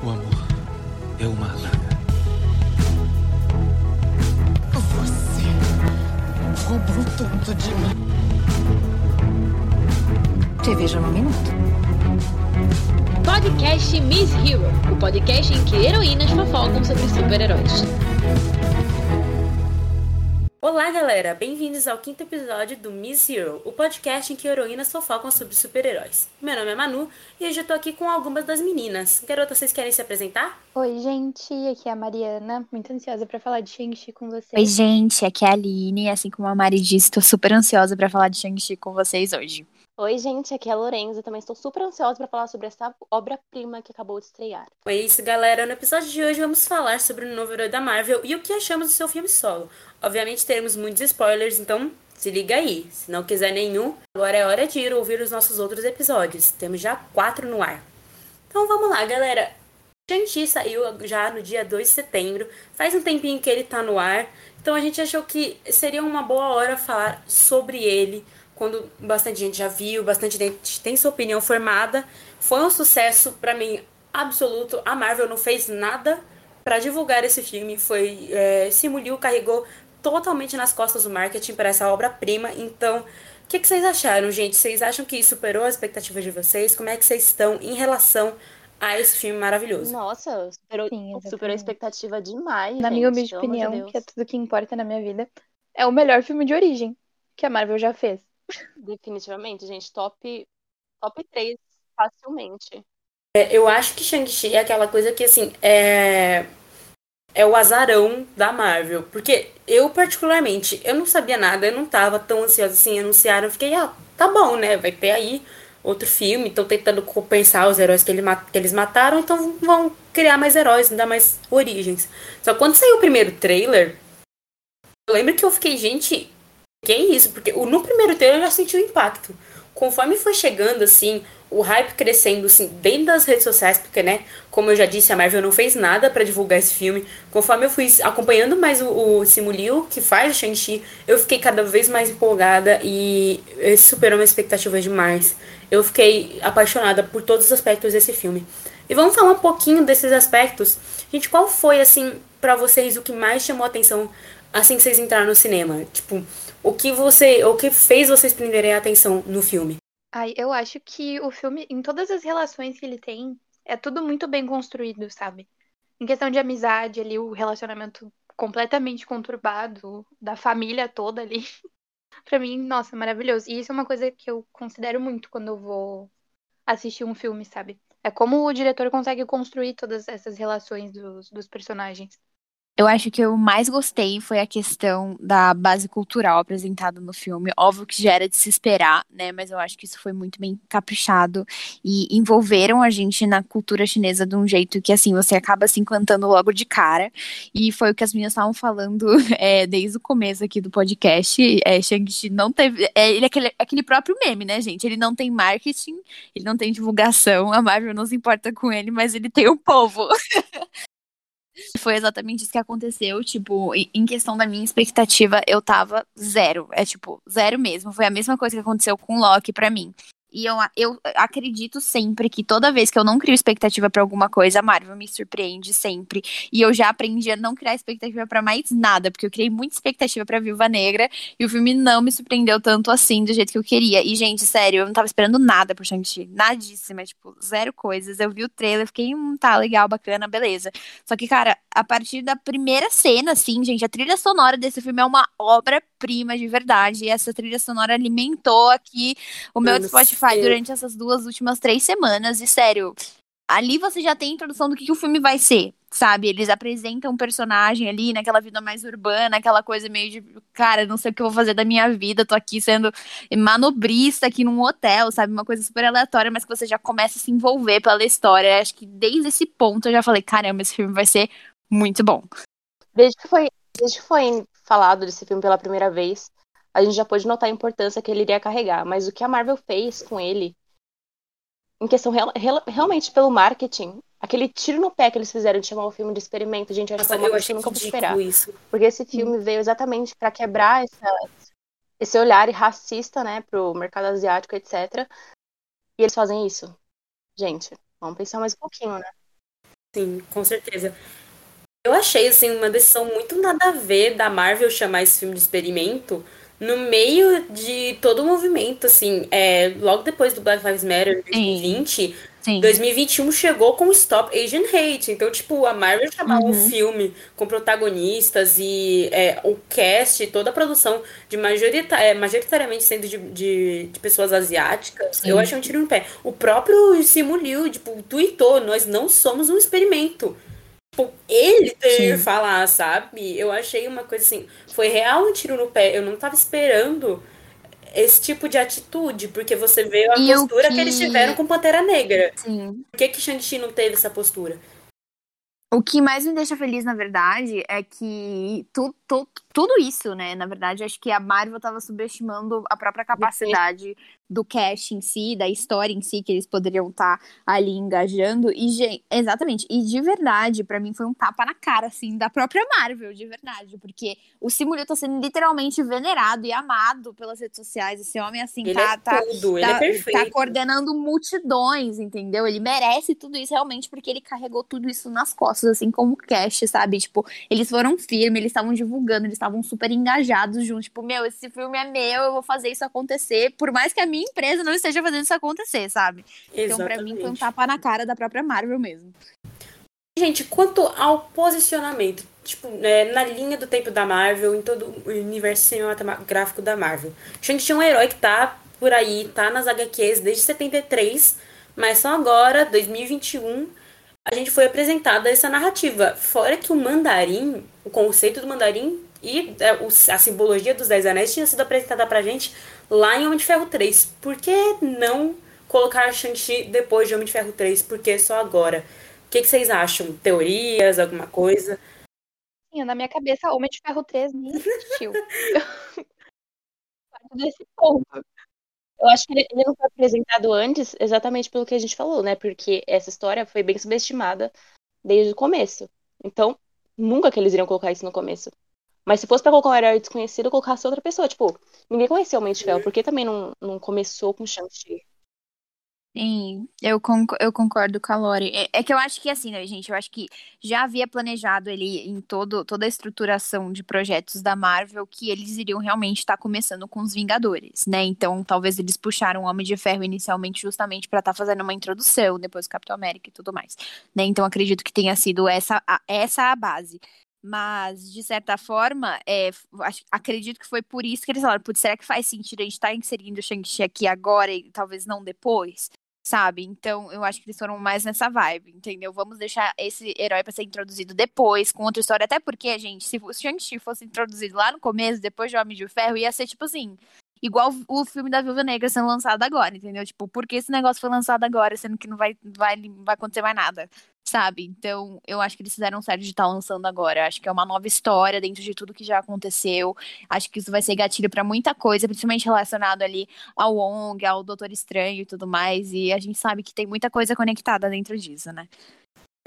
O amor é uma adaga. Você roubou tudo de mim. Te vejo no minuto. Podcast Miss Hero, o podcast em que heroínas fofocam sobre super-heróis. Olá, galera! Bem-vindos ao quinto episódio do Miss Hero, o podcast em que heroínas fofocam sobre super-heróis. Meu nome é Manu e hoje eu tô aqui com algumas das meninas. Garotas, vocês querem se apresentar? Oi, gente, aqui é a Mariana, muito ansiosa pra falar de Shang-Chi com vocês. Oi, gente, aqui é a Aline, assim como a Mari disse, tô super ansiosa pra falar de Shang-Chi com vocês hoje. Oi, gente, aqui é a Lorenza. Também estou super ansiosa para falar sobre essa obra-prima que acabou de estrear. É isso, galera. No episódio de hoje vamos falar sobre o novo herói da Marvel e o que achamos do seu filme solo. Obviamente teremos muitos spoilers, então se liga aí. Se não quiser nenhum, agora é hora de ir ouvir os nossos outros episódios. Temos já quatro no ar. Então vamos lá, galera. Shang-Chi saiu já no dia 2 de setembro. Faz um tempinho que ele tá no ar. Então a gente achou que seria uma boa hora falar sobre ele quando bastante gente já viu, bastante gente tem sua opinião formada. Foi um sucesso para mim absoluto. A Marvel não fez nada para divulgar esse filme. Foi é, Simuliu carregou totalmente nas costas do marketing para essa obra-prima. Então, o que, que, vocês acharam, gente? Vocês acham que superou as expectativas de vocês? Como é que vocês estão em relação a esse filme maravilhoso? Nossa, superou, Sim, superou a expectativa demais. Na gente, minha humilde opinião, de que é tudo que importa na minha vida, é o melhor filme de origem que a Marvel já fez. Definitivamente, gente, top, top 3 facilmente. É, eu acho que Shang-Chi é aquela coisa que, assim, é... é o azarão da Marvel. Porque eu, particularmente, eu não sabia nada, eu não tava tão ansiosa assim, anunciaram, eu fiquei, ah, tá bom, né, vai ter aí outro filme, estão tentando compensar os heróis que, ele, que eles mataram, então vão criar mais heróis, dar mais origens. Só que quando saiu o primeiro trailer, eu lembro que eu fiquei, gente, que isso, porque no primeiro trailer eu já senti o impacto. Conforme foi chegando, assim, o hype crescendo, assim, dentro das redes sociais, porque, né, como eu já disse, a Marvel não fez nada para divulgar esse filme. Conforme eu fui acompanhando mais o, o Simu Liu, que faz o Shang-Chi, eu fiquei cada vez mais empolgada e superou minhas expectativas demais. Eu fiquei apaixonada por todos os aspectos desse filme. E vamos falar um pouquinho desses aspectos. Gente, qual foi, assim, para vocês o que mais chamou a atenção assim que vocês entraram no cinema? Tipo, o que você, o que fez vocês prenderem a atenção no filme? Ai, eu acho que o filme, em todas as relações que ele tem, é tudo muito bem construído, sabe? Em questão de amizade, ali, o relacionamento completamente conturbado, da família toda ali. pra mim, nossa, maravilhoso. E isso é uma coisa que eu considero muito quando eu vou assistir um filme, sabe? É como o diretor consegue construir todas essas relações dos, dos personagens. Eu acho que eu mais gostei foi a questão da base cultural apresentada no filme. Óbvio que já era de se esperar, né? Mas eu acho que isso foi muito bem caprichado e envolveram a gente na cultura chinesa de um jeito que, assim, você acaba se encantando logo de cara. E foi o que as meninas estavam falando é, desde o começo aqui do podcast. É, Shang-Chi não teve. É, ele é aquele, aquele próprio meme, né, gente? Ele não tem marketing, ele não tem divulgação. A Marvel não se importa com ele, mas ele tem o povo. Foi exatamente isso que aconteceu. Tipo, em questão da minha expectativa, eu tava zero. É tipo, zero mesmo. Foi a mesma coisa que aconteceu com Loki para mim. E eu, eu acredito sempre que toda vez que eu não crio expectativa para alguma coisa, a Marvel me surpreende sempre. E eu já aprendi a não criar expectativa para mais nada, porque eu criei muita expectativa para Viúva Negra e o filme não me surpreendeu tanto assim do jeito que eu queria. E, gente, sério, eu não tava esperando nada por Shang-Chi. Nadíssima, tipo, zero coisas. Eu vi o trailer, fiquei, hum, tá legal, bacana, beleza. Só que, cara, a partir da primeira cena, assim, gente, a trilha sonora desse filme é uma obra-prima de verdade. E essa trilha sonora alimentou aqui o meu Spotify Spotify durante essas duas últimas três semanas. E sério, ali você já tem a introdução do que, que o filme vai ser, sabe? Eles apresentam um personagem ali naquela vida mais urbana, aquela coisa meio de, cara, não sei o que eu vou fazer da minha vida, tô aqui sendo manobrista aqui num hotel, sabe? Uma coisa super aleatória, mas que você já começa a se envolver pela história. Acho que desde esse ponto eu já falei, caramba, esse filme vai ser muito bom. Desde que foi, desde que foi falado desse filme pela primeira vez, a gente já pôde notar a importância que ele iria carregar. Mas o que a Marvel fez com ele, em questão real, real, realmente pelo marketing, aquele tiro no pé que eles fizeram de chamar o filme de experimento, gente, acho que foi uma coisa que eu nunca pude esperar. Isso. Porque esse filme veio exatamente para quebrar essa, esse olhar racista, né, pro mercado asiático, etc. E eles fazem isso. Gente, vamos pensar mais um pouquinho, né? Sim, com certeza. Eu achei, assim, uma decisão muito nada a ver da Marvel chamar esse filme de experimento no meio de todo o movimento, assim, é, logo depois do Black Lives Matter em 2020, Sim. 2021 chegou com Stop Asian Hate. Então, tipo, a Marvel chamar Uhum. um filme com protagonistas e é, o cast, toda a produção de majorita é, majoritariamente sendo de, de, de pessoas asiáticas, Sim. eu achei um tiro no pé. O próprio Simu Liu, tipo, tweetou, nós não somos um experimento. Tipo, ele ter Sim. falar, sabe? Eu achei uma coisa assim, foi real um tiro no pé. Eu não tava esperando esse tipo de atitude, porque você vê a E postura que... eles que- tiveram com Pantera Negra. Sim. Por que que Shang-Chi não teve essa postura? O que mais me deixa feliz, na verdade, é que tu, tu- tudo isso, né? Na verdade, acho que a Marvel tava subestimando a própria capacidade do cast em si, da história em si, que eles poderiam estar ali engajando. E, gen- exatamente. E de verdade, pra mim foi um tapa na cara, assim, da própria Marvel, de verdade. Porque o Simulio tá sendo literalmente venerado e amado pelas redes sociais. Esse homem, assim, Ele tá, é tá, tudo, ele tá, é perfeito. tá coordenando multidões, entendeu? Ele merece tudo isso realmente porque ele carregou tudo isso nas costas, assim como o Cash, sabe? Tipo, eles foram firmes, eles estavam divulgando, eles estavam super engajados juntos. Tipo, meu, esse filme é meu, eu vou fazer isso acontecer, por mais que a minha empresa não esteja fazendo isso acontecer, sabe? Então, pra mim, foi um Exatamente. tapa na cara da própria Marvel mesmo. Gente, quanto ao posicionamento, tipo, né, na linha do tempo da Marvel, em todo o universo cinematográfico da Marvel. Shang-Chi é um herói que tá por aí, tá nas HQs desde 73, mas só agora, 2021, a gente foi apresentada essa narrativa. Fora que o mandarim, o conceito do mandarim e é, a simbologia dos Dez Anéis tinha sido apresentada pra gente lá em Homem de Ferro 3. Por que não colocar Shang-Chi depois de Homem de Ferro 3? Por que só agora? O que, que vocês acham? Teorias, alguma coisa? Na minha cabeça, Homem de Ferro 3 nem existiu. Desse ponto. Eu acho que ele, não foi apresentado antes exatamente pelo que a gente falou, né? Porque essa história foi bem subestimada desde o começo. Então, nunca que eles iriam colocar isso no começo. Mas se fosse pra colocar um herói desconhecido, colocasse outra pessoa. Tipo, ninguém conhecia o de Ferro, por que também não, não começou com Shang-Chi? Sim, eu, eu concordo com a Lori. É, é que eu acho que assim, né, gente? Eu acho que já havia planejado ele em todo, toda a estruturação de projetos da Marvel que eles iriam realmente estar começando com os Vingadores, né? Então, talvez eles puxaram o Homem de Ferro inicialmente justamente para estar fazendo uma introdução, depois o Capitão América e tudo mais, né? Então, acredito que tenha sido essa a, essa a base. Mas, de certa forma, é, acredito que foi por isso que eles falaram, será que faz sentido a gente estar inserindo o Shang-Chi aqui agora e talvez não depois? Sabe? Então, eu acho que eles foram mais nessa vibe, entendeu? Vamos deixar esse herói pra ser introduzido depois, com outra história. Até porque, gente, se o Shang-Chi fosse introduzido lá no começo, depois de Homem de Ferro, ia ser tipo assim. Igual o filme da Viúva Negra sendo lançado agora, entendeu? Tipo, por que esse negócio foi lançado agora, sendo que não vai, vai, vai acontecer mais nada, sabe? Então, eu acho que eles fizeram certo de estar lançando agora. Acho que é uma nova história dentro de tudo que já aconteceu. Acho que isso vai ser gatilho pra muita coisa, principalmente relacionado ali ao Wong, ao Doutor Estranho e tudo mais. E a gente sabe que tem muita coisa conectada dentro disso, né?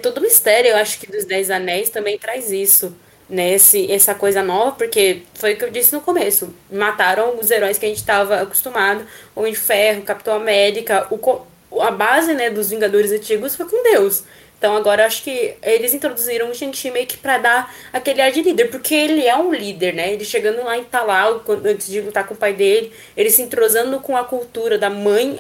Todo mistério, eu acho que dos Dez Anéis também traz isso. Né? Esse, essa coisa nova, porque foi o que eu disse no começo. Mataram os heróis que a gente estava acostumado. Homem de Ferro, Capitão América. O, a base né, dos Vingadores antigos foi com Deus. Então agora acho que eles introduziram o Shang-Chi meio que pra dar aquele ar de líder, porque ele é um líder, né? Ele chegando lá em Talal, antes de lutar com o pai dele, ele se entrosando com a cultura da mãe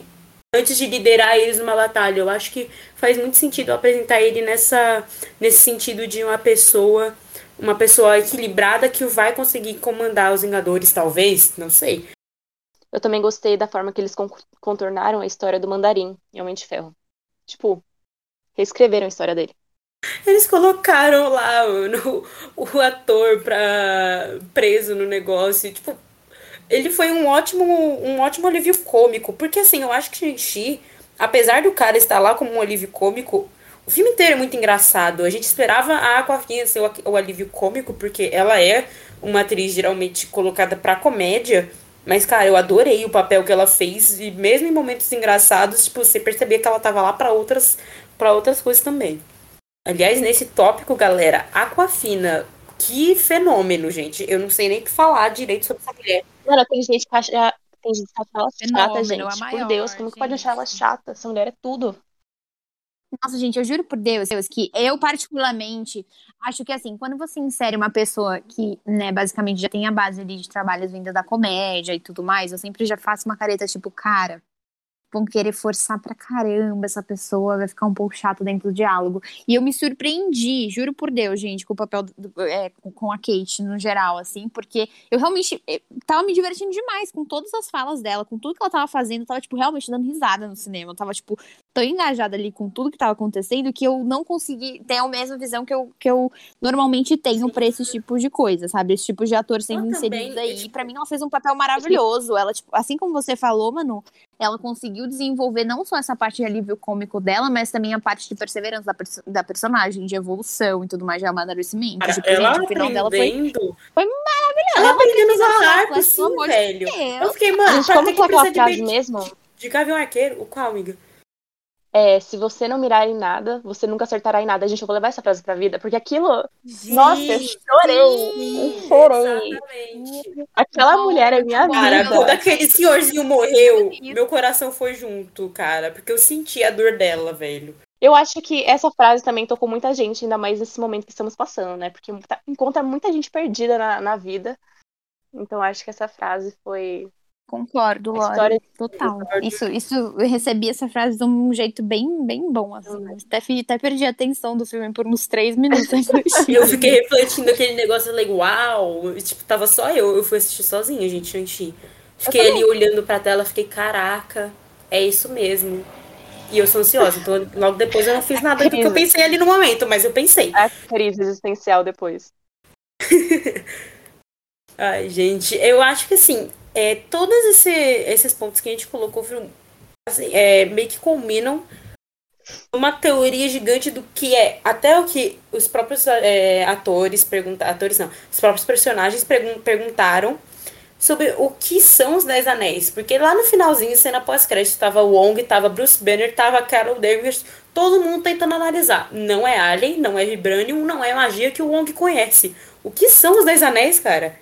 antes de liderar eles numa batalha. Eu acho que faz muito sentido apresentar ele nessa nesse sentido de uma pessoa, uma pessoa equilibrada que vai conseguir comandar os Vingadores, talvez, não sei. Eu também gostei da forma que eles con- contornaram a história do Mandarim em Homem de Ferro. Tipo, reescreveram a história dele. Eles colocaram lá o, o ator pra, preso no negócio. Tipo, ele foi um ótimo, um ótimo alívio cômico. Porque assim, eu acho que Shang-Chi, apesar do cara estar lá como um alívio cômico, o filme inteiro é muito engraçado. A gente esperava a Aquafina ser o, o alívio cômico, porque ela é uma atriz geralmente colocada pra comédia. Mas, cara, eu adorei o papel que ela fez. E mesmo em momentos engraçados, tipo, você percebia que ela tava lá pra outras, pra outras coisas também. Aliás, nesse tópico, galera, Aquafina, que fenômeno, gente. Eu não sei nem o que falar direito sobre essa mulher. Mano, tem gente que acha, tem gente que acha ela chata, Fenômeno, gente. a Por maior, Deus, como que pode gente. achar ela chata? Essa mulher é tudo. Nossa, gente, eu juro por Deus, Deus que eu, particularmente, acho que assim, quando você insere uma pessoa que, né, basicamente já tem a base ali de trabalhos vinda da comédia e tudo mais, eu sempre já faço uma careta tipo, cara, vão querer forçar pra caramba essa pessoa, vai ficar um pouco chato dentro do diálogo. E eu me surpreendi, juro por Deus, gente, com o papel, do, é, com a Kate no geral, assim, porque eu realmente eu tava me divertindo demais com todas as falas dela, com tudo que ela tava fazendo, eu tava, tipo, realmente dando risada no cinema, eu tava, tipo, tão engajada ali com tudo que tava acontecendo que eu não consegui ter a mesma visão que eu, que eu normalmente tenho pra esses tipos de coisa, sabe? Esse tipo de ator sendo inserido aí. Tipo... Pra mim, ela fez um papel maravilhoso. Ela, tipo, assim como você falou, Manu, ela conseguiu desenvolver não só essa parte de alívio cômico dela, mas também a parte de perseverança da, pers da personagem, de evolução e tudo mais, de amadurecimento. Cara, tipo, ela gente, o final dela foi, foi maravilhoso. Ela aprendendo usar harpa, sim, velho. Eu fiquei, mano, Gente, como que é aquela frase mesmo? De Gavião Arqueiro, o qual, amiga? É, se você não mirar em nada, você nunca acertará em nada. Gente, eu vou levar essa frase pra vida, porque aquilo. Nossa, eu chorei! eu chorei! Exatamente. Aquela mulher é minha Cara, vida. quando aquele senhorzinho morreu, meu coração foi junto, cara. Porque eu senti a dor dela, velho. Eu acho que essa frase também tocou muita gente, ainda mais nesse momento que estamos passando, né? Porque tá- encontra muita gente perdida na, na vida. Então acho que essa frase foi. Concordo, Lore. história- Total. Isso, isso, eu recebi essa frase de um jeito bem, bem bom, assim. Até, fi- até perdi a atenção do filme por uns três minutos. E eu fiquei refletindo aquele negócio, eu falei, uau! E, tipo, tava só eu. Eu fui assistir sozinha, gente, Shang-Chi. Fiquei ali olhando pra tela, fiquei, caraca, é isso mesmo. E eu sou ansiosa, então logo depois eu não fiz nada do que eu pensei ali no momento, mas eu pensei. A crise existencial depois. Ai, gente, eu acho que assim, é, todos esse- esses pontos que a gente colocou assim, é, meio que culminam uma teoria gigante do que é até o que os próprios é, atores perguntam, atores não, os próprios personagens pergun- perguntaram sobre o que são os Dez Anéis, porque lá no finalzinho, cena pós-crédito, tava Wong, tava Bruce Banner, tava Carol Danvers, todo mundo tentando analisar. Não é Alien, não é Vibranium, não é magia que o Wong conhece. O que são os Dez Anéis, cara?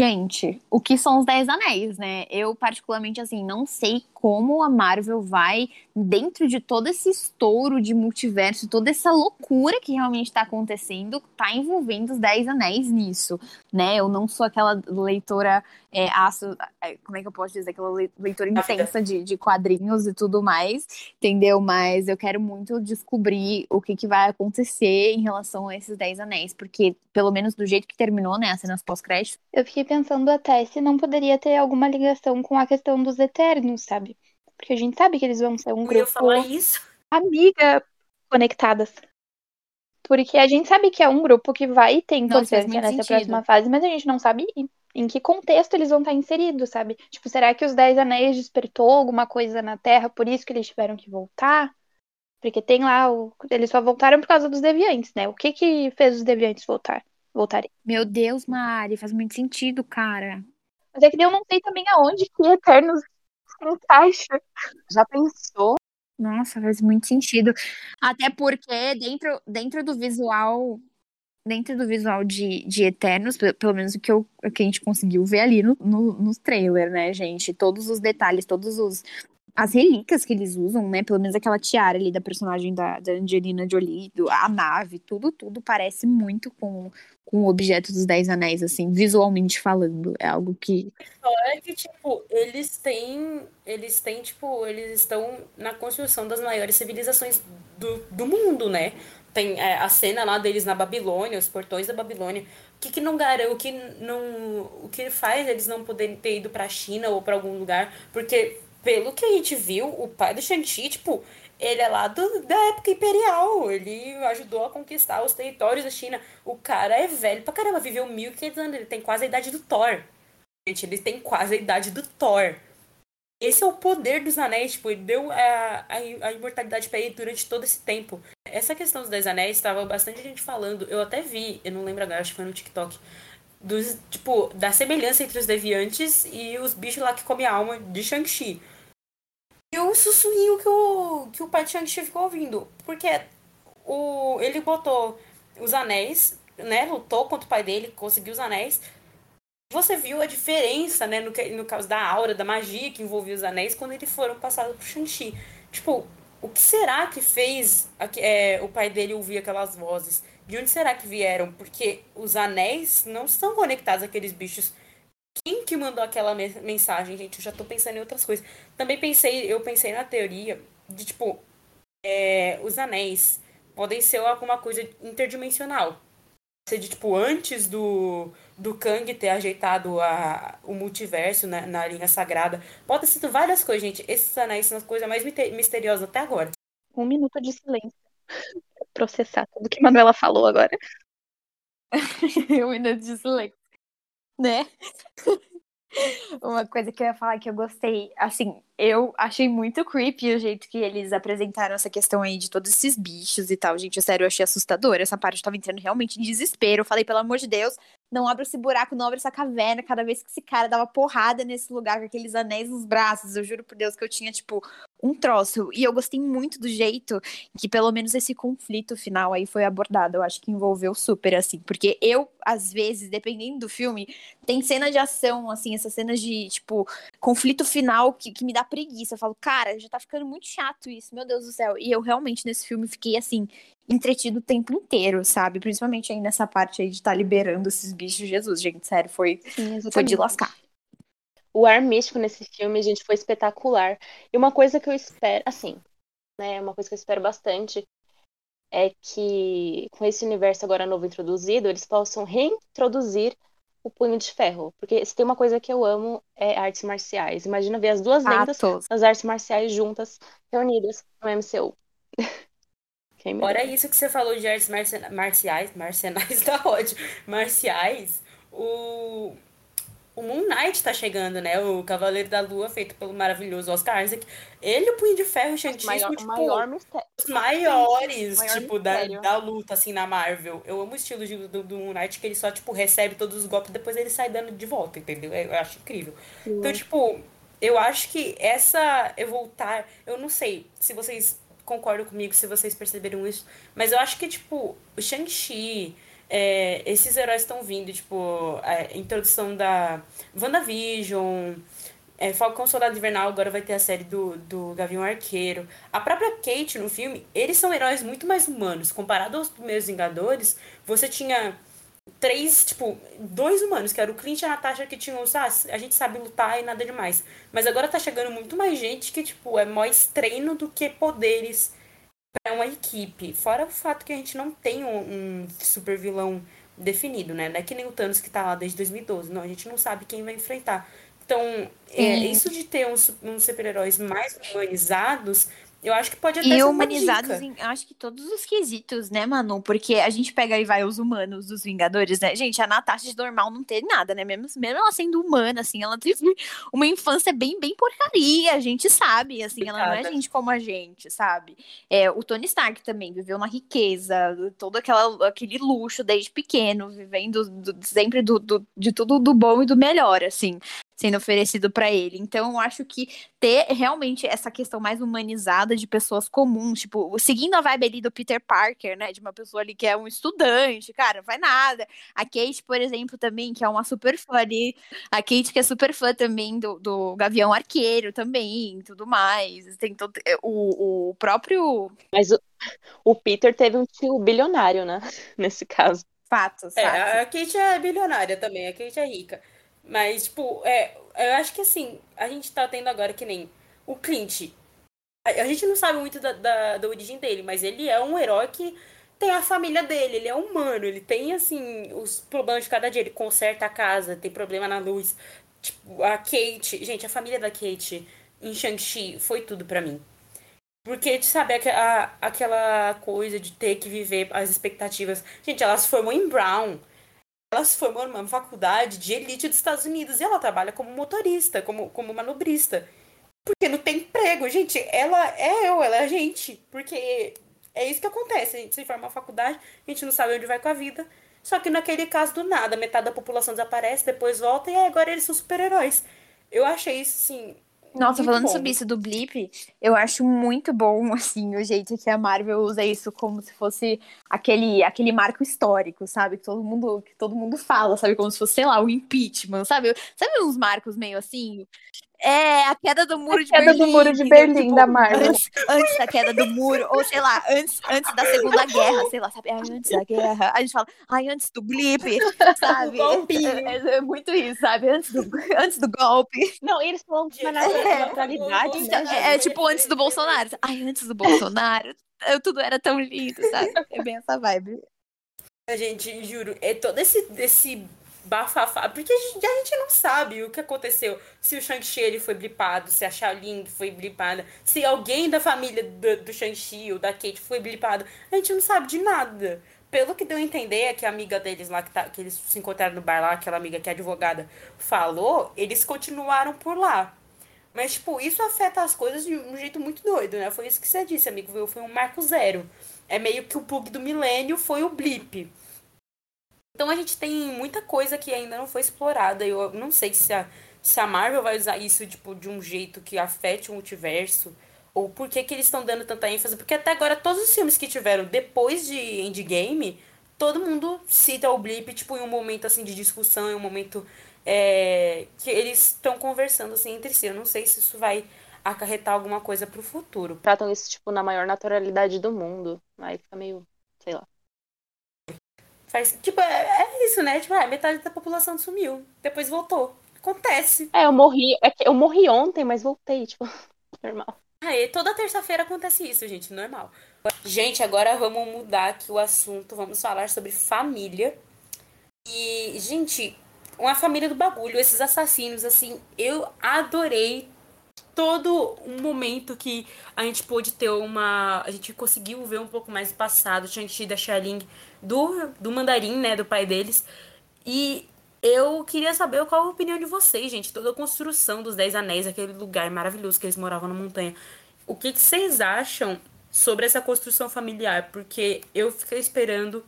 Gente, o que são os Dez Anéis, né? Eu, particularmente, assim, não sei como a Marvel vai, dentro de todo esse estouro de multiverso, toda essa loucura que realmente tá acontecendo, tá envolvendo os Dez Anéis nisso, né? Eu não sou aquela leitora, é, aço, é, como é que eu posso dizer? Aquela le- leitora intensa de, de quadrinhos e tudo mais, entendeu? Mas eu quero muito descobrir o que, que vai acontecer em relação a esses Dez Anéis, porque, pelo menos do jeito que terminou, né, as cenas pós-crédito, Eu fiquei pensando até se não poderia ter alguma ligação com a questão dos Eternos, sabe? Porque a gente sabe que eles vão ser um Eu grupo falar isso. amiga conectadas. Porque a gente sabe que é um grupo que vai ter importância nessa sentido. próxima fase, mas a gente não sabe em, que contexto eles vão estar inseridos, sabe? Tipo, será que os Dez Anéis despertou alguma coisa na Terra, por isso que eles tiveram que voltar? Porque tem lá, o... eles só voltaram por causa dos deviantes, né? O que que fez os deviantes voltar? Voltarem? Meu Deus, Mari, faz muito sentido, cara. Mas é que eu não sei também aonde que Eternos encaixa. Já pensou? Nossa, faz muito sentido. Até porque dentro, dentro do visual, dentro do visual de, de Eternos, pe- pelo menos o que, eu, o que a gente conseguiu ver ali no, no, nos trailer, né, gente? Todos os detalhes, todos os as relíquias que eles usam, né? Pelo menos aquela tiara ali da personagem da, da Angelina Jolie, a nave, tudo, tudo parece muito com, com o objeto dos Dez Anéis, assim, visualmente falando. É algo que É que, tipo, eles têm. Eles têm, tipo, eles estão na construção das maiores civilizações do, do mundo, né? Tem é, a cena lá deles na Babilônia, os portões da Babilônia. O que, que não garante, o que não. O que faz eles não poderem ter ido pra China ou pra algum lugar? Porque, pelo que a gente viu, o pai do Shang-Chi, tipo, ele é lá do, da época imperial. Ele ajudou a conquistar os territórios da China. O cara é velho pra caramba, viveu 1500 anos, ele tem quase a idade do Thor. Gente, ele tem quase a idade do Thor. Esse é o poder dos anéis, tipo, ele deu a, a, a imortalidade pra ele durante todo esse tempo. Essa questão dos Dez Anéis, tava bastante gente falando, eu até vi, eu não lembro agora, acho que foi no TikTok, dos, tipo, da semelhança entre os deviantes e os bichos lá que comem a alma de Shang-Chi. E o sussurrinho que o, que o pai Shang-Chi ficou ouvindo, porque o, ele botou os anéis, né, lutou contra o pai dele, conseguiu os anéis, você viu a diferença, né, no, no caso da aura, da magia que envolvia os anéis, quando eles foram passados pro Shang-Chi. Tipo, o que será que fez é, o pai dele ouvir aquelas vozes? De onde será que vieram? Porque os anéis não estão conectados àqueles bichos. Quem que mandou aquela mensagem, gente? Eu já tô pensando em outras coisas. Também pensei, eu pensei na teoria de, tipo, é, os anéis podem ser alguma coisa interdimensional. Ser de, tipo, antes do, do Kang ter ajeitado a, o multiverso na, na linha sagrada. Pode ter sido várias coisas, gente. Esses anéis são as coisas mais misteriosas até agora. Um minuto de silêncio. Processar tudo que a Manuela falou agora. um minuto de silêncio. Né? Uma coisa que eu ia falar que eu gostei, assim, eu achei muito creepy o jeito que eles apresentaram essa questão aí de todos esses bichos e tal. Gente, sério, eu achei assustador. Essa parte eu tava entrando realmente em desespero. Eu falei, pelo amor de Deus, não abre esse buraco, não abre essa caverna. Cada vez que esse cara dava porrada nesse lugar com aqueles anéis nos braços, eu juro por Deus que eu tinha, tipo, um troço. E eu gostei muito do jeito que, pelo menos, esse conflito final aí foi abordado. Eu acho que envolveu super, assim. Porque eu, às vezes, dependendo do filme, tem cena de ação, assim, essas cenas de, tipo, conflito final que, que me dá preguiça. Eu falo, cara, já tá ficando muito chato isso, meu Deus do céu. E eu realmente, nesse filme, fiquei, assim, entretido o tempo inteiro, sabe? Principalmente aí nessa parte aí de estar tá liberando esses bichos. Jesus, gente, sério, foi, Sim, foi de lascar. O ar místico nesse filme, gente, foi espetacular. E uma coisa que eu espero, assim, né, uma coisa que eu espero bastante é que com esse universo agora novo introduzido, eles possam reintroduzir o punho de ferro. Porque se tem uma coisa que eu amo é artes marciais. Imagina ver as duas lendas das artes marciais juntas, reunidas no MCU. Fora isso que você falou de artes marciais, marciais da ódio, marciais, o, o Moon Knight tá chegando, né? O Cavaleiro da Lua, feito pelo maravilhoso Oscar Isaac. Ele, o Punho de Ferro, Shang-Chi, maior, tipo, maior mistério. os maiores, maior tipo, da, da luta, assim, na Marvel. Eu amo o estilo de, do, do Moon Knight, que ele só, tipo, recebe todos os golpes e depois ele sai dando de volta, entendeu? Eu acho incrível. Sim. Então, tipo, eu acho que essa eu voltar, eu não sei se vocês concordam comigo se vocês perceberam isso. Mas eu acho que, tipo, o Shang-Chi, é, esses heróis estão vindo, tipo, a introdução da WandaVision, é, Falcão Soldado Invernal agora vai ter a série do, do Gavião Arqueiro. A própria Kate no filme, eles são heróis muito mais humanos. Comparado aos primeiros Vingadores, você tinha três, tipo, dois humanos, que era o Clint e a Natasha, que tinham, ah, a gente sabe lutar e nada demais. Mas agora tá chegando muito mais gente que, tipo, é mais treino do que poderes para uma equipe. Fora o fato que a gente não tem um, um super vilão definido, né? Não é que nem o Thanos que tá lá desde 2012. Não, a gente não sabe quem vai enfrentar. Então, é, isso de ter uns, uns super-heróis mais humanizados eu acho que pode até e ser humanizados em, acho que todos os quesitos, né, Manu? Porque a gente pega e vai os humanos dos Vingadores, né? Gente, a Natasha de normal não teve nada, né? Mesmo, mesmo ela sendo humana, assim, ela teve uma infância bem, bem porcaria, a gente sabe, assim, ela não é gente como a gente, sabe? É, o Tony Stark também viveu na riqueza, todo aquela, aquele luxo desde pequeno, vivendo do, sempre do, do, de tudo do bom e do melhor, assim sendo oferecido para ele. Então, eu acho que ter realmente essa questão mais humanizada de pessoas comuns, tipo, seguindo a vibe ali do Peter Parker, né, de uma pessoa ali que é um estudante, cara, não vai nada. A Kate, por exemplo, também, que é uma super fã ali, a Kate que é super fã também do, do Gavião Arqueiro também, tudo mais. Tem todo, é, o, o próprio... Mas o, o Peter teve um tio bilionário, né, nesse caso. Fatos, é, fatos. a Kate é bilionária também, a Kate é rica. Mas, tipo, é, eu acho que assim, a gente tá tendo agora que nem o Clint. A, a gente não sabe muito da, da, da, origem dele, mas ele é um herói que tem a família dele, ele é humano, ele tem, assim, os problemas de cada dia. Ele conserta a casa, tem problema na luz. Tipo, a Kate. Gente, a família da Kate em Shang-Chi foi tudo para mim. Porque, sabe, a, aquela coisa de ter que viver as expectativas. Gente, ela se formou em Brown ela se formou numa faculdade de elite dos Estados Unidos e ela trabalha como motorista, como, como manobrista. Porque não tem emprego, gente. Ela é eu, ela é a gente. Porque é isso que acontece. A gente se forma na faculdade, a gente não sabe onde vai com a vida. Só que naquele caso do nada, metade da população desaparece, depois volta e agora eles são super-heróis. Eu achei isso, assim, nossa, muito falando bom. sobre isso do Blip, eu acho muito bom, assim, o jeito que a Marvel usa isso como se fosse aquele, aquele marco histórico, sabe? Que todo mundo, que todo mundo fala, sabe? Como se fosse, sei lá, o impeachment, sabe? Sabe uns marcos meio assim? É, a queda do muro de queda Berlim. do muro de? Berlim Tipo, da Marvel. Antes, antes da queda do muro, ou sei lá, antes, antes da Segunda Guerra, sei lá, sabe? Ai, antes da guerra. A gente fala, ai, antes do blip, sabe? golpinho. É, é muito isso, sabe? Antes do, antes do golpe. Não, eles falam com uma É. naturalidade, Então, né? é, é tipo antes do Bolsonaro. Ai, antes do Bolsonaro, eu- tudo era tão lindo, sabe? É bem essa vibe. A gente, juro, é todo esse, esse bafafá. Porque a gente, a gente não sabe o que aconteceu. Se o Shang-Chi ele foi blipado, se a Xiaoling foi blipada, se alguém da família do, do Shang-Chi ou da Kate foi blipado. A gente não sabe de nada. Pelo que deu a entender, é que a amiga deles lá, que, tá, que eles se encontraram no bar lá, aquela amiga que é advogada, falou, eles continuaram por lá. Mas, tipo, isso afeta as coisas de um jeito muito doido, né? Foi isso que você disse, amigo. Foi um marco zero. É meio que o bug do milênio foi o blip. Então a gente tem muita coisa que ainda não foi explorada. Eu não sei se a, se a Marvel vai usar isso, tipo, de um jeito que afete o multiverso. Ou por que, que eles estão dando tanta ênfase. Porque até agora, todos os filmes que tiveram depois de Endgame, todo mundo cita o blip, tipo, em um momento, assim, de discussão, em um momento é, que eles estão conversando, assim, entre si. Eu não sei se isso vai acarretar alguma coisa pro futuro. Tratam isso, tipo, na maior naturalidade do mundo. Aí fica meio. Faz, tipo, é, é isso, né? Tipo, ah, metade da população sumiu. Depois voltou. Acontece. É, eu morri, é que eu morri ontem, mas voltei, tipo, normal. Aí, toda terça-feira acontece isso, gente, normal. Gente, agora vamos mudar aqui o assunto. Vamos falar sobre família. E, gente, uma família do bagulho, esses assassinos, assim, eu adorei todo um momento que a gente pôde ter uma. A gente conseguiu ver um pouco mais do passado, Shang-Chi da Xialing, do, do mandarim, né, do pai deles. E eu queria saber qual a opinião de vocês, gente. Toda a construção dos Dez Anéis, aquele lugar maravilhoso que eles moravam na montanha. O que, que vocês acham sobre essa construção familiar? Porque eu fiquei esperando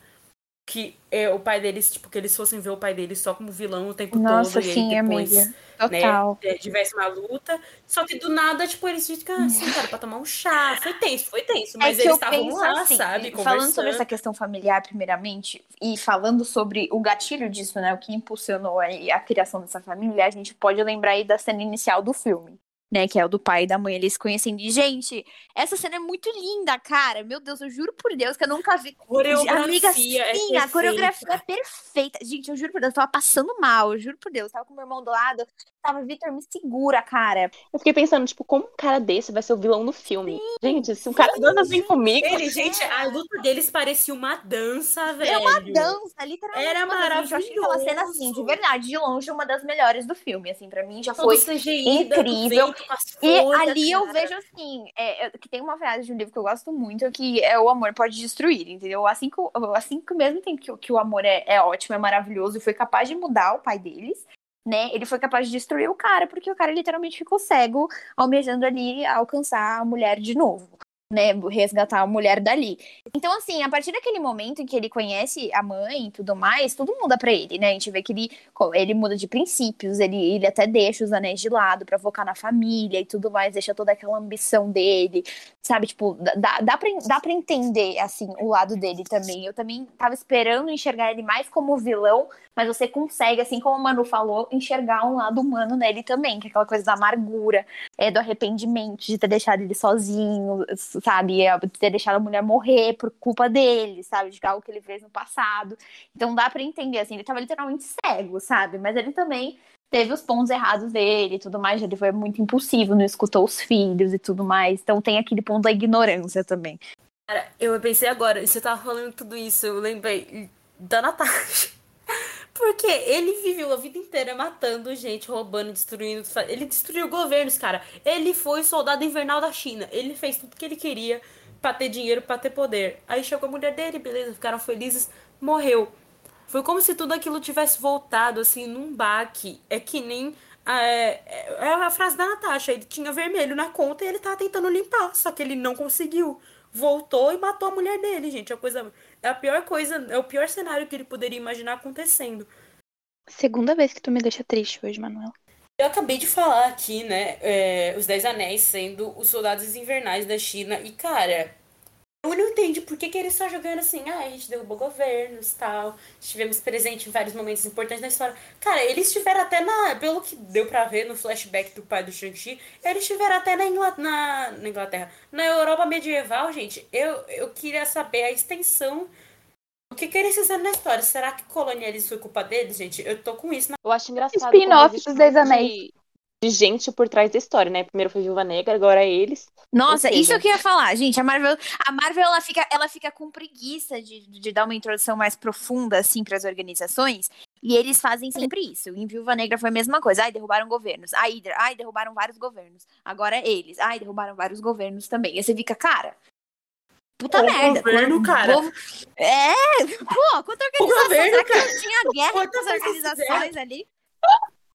que é, o pai deles, tipo, que eles fossem ver o pai deles só como vilão o tempo Nossa, todo. E aí sim, depois, amiga. né, Total. é, tivesse uma luta. Só que do nada, tipo, eles ficam assim, cara, pra tomar um chá. Foi tenso, foi tenso. Mas é eles estavam lá, assim, sabe? falando sobre essa questão familiar, primeiramente, e falando sobre o gatilho disso, né? O que impulsionou aí a criação dessa família, a gente pode lembrar aí da cena inicial do filme. Né, que é o do pai e da mãe, eles se conhecendo. E, gente, essa cena é muito linda, cara. Meu Deus, eu juro por Deus que eu nunca vi. Coreografia Amiga, é sim, a perfeita. coreografia é perfeita. Gente, eu juro por Deus, eu tava passando mal, eu juro por Deus. Tava com meu irmão do lado, tava, Vitor, me segura, cara. Eu fiquei pensando, tipo, como um cara desse vai ser o vilão no filme? Gente, se um cara anda assim comigo. Ele, gente, a luta deles parecia uma dança, velho. É uma dança, literalmente. Era uma dança. Eu achei aquela cena, assim, de maravilhoso. verdade, de longe, uma das melhores do filme. Assim, pra mim já Todo foi. CGI incrível. vento E folhas, ali eu cara. vejo assim, é, é, que tem uma frase de um livro que eu gosto muito, que é o amor pode destruir, entendeu? Assim que, o- assim que mesmo tempo que, o- que o amor é, é ótimo, é maravilhoso e foi capaz de mudar o pai deles, né? Ele foi capaz de destruir o cara, porque o cara literalmente ficou cego, almejando ali alcançar a mulher de novo. Né, resgatar a mulher dali. Então, assim, a partir daquele momento em que ele conhece a mãe e tudo mais, tudo muda pra ele, né? A gente vê que ele, ele muda de princípios, ele, ele até deixa os anéis de lado pra focar na família e tudo mais, deixa toda aquela ambição dele, sabe? Tipo, dá, dá, pra, dá pra entender, assim, o lado dele também. Eu também tava esperando enxergar ele mais como vilão, mas você consegue, assim como o Manu falou, enxergar um lado humano nele também, que é aquela coisa da amargura, é, do arrependimento, de ter deixado ele sozinho, sabe? É, ter deixado a mulher morrer por culpa dele, sabe? De algo que ele fez no passado. Então dá pra entender, assim, ele tava literalmente cego, sabe? Mas ele também teve os pontos errados dele e tudo mais. Ele foi muito impulsivo, não escutou os filhos e tudo mais. Então tem aquele ponto da ignorância também. Cara, eu pensei agora, você tava falando tudo isso, eu lembrei da Natasha. Porque ele viveu a vida inteira matando gente, roubando, destruindo. Ele destruiu governos, cara. Ele foi soldado invernal da China. Ele fez tudo que ele queria pra ter dinheiro, pra ter poder. Aí chegou a mulher dele, beleza, ficaram felizes, morreu. Foi como se tudo aquilo tivesse voltado, assim, num baque. É que nem. É, é a frase da Natasha. Ele tinha vermelho na conta e ele tava tentando limpar, só que ele não conseguiu. Voltou e matou a mulher dele, gente. A coisa. É a pior coisa, é o pior cenário que ele poderia imaginar acontecendo. Segunda vez que tu me deixa triste hoje, Manuel. Eu acabei de falar aqui, né? é, os Dez Anéis sendo os soldados invernais da China. E, cara, Eu não entendi por que, que ele está jogando assim, ah, a gente derrubou governos e tal, estivemos presentes em vários momentos importantes na história. Cara, eles estiveram até na. Pelo que deu pra ver no flashback do pai do Shang-Chi, eles estiveram até na, Ingl... na... na Inglaterra. Na Europa medieval, gente, eu, eu queria saber a extensão. O que, que eles fizeram na história? Será que colonialismo foi culpa deles, gente? Eu tô com isso na. Eu acho engraçado. Spin-off dos Dez Anéis. De, gente por trás da história, né? Primeiro foi Viúva Negra, agora é eles. Nossa, seja- isso que eu ia falar, gente. A Marvel, a Marvel ela fica, ela fica com preguiça de, de dar uma introdução mais profunda assim para as organizações. E eles fazem sempre isso. Em Viúva Negra foi a mesma coisa. Ai, derrubaram governos. A Hydra, ai, derrubaram vários governos. Agora é eles. Ai, derrubaram vários governos também. E você fica, cara. Puta O merda. governo, quando- cara. povo- É, pô, quanta organização. governo, Será que não tinha guerra com Quantas as organizações ali?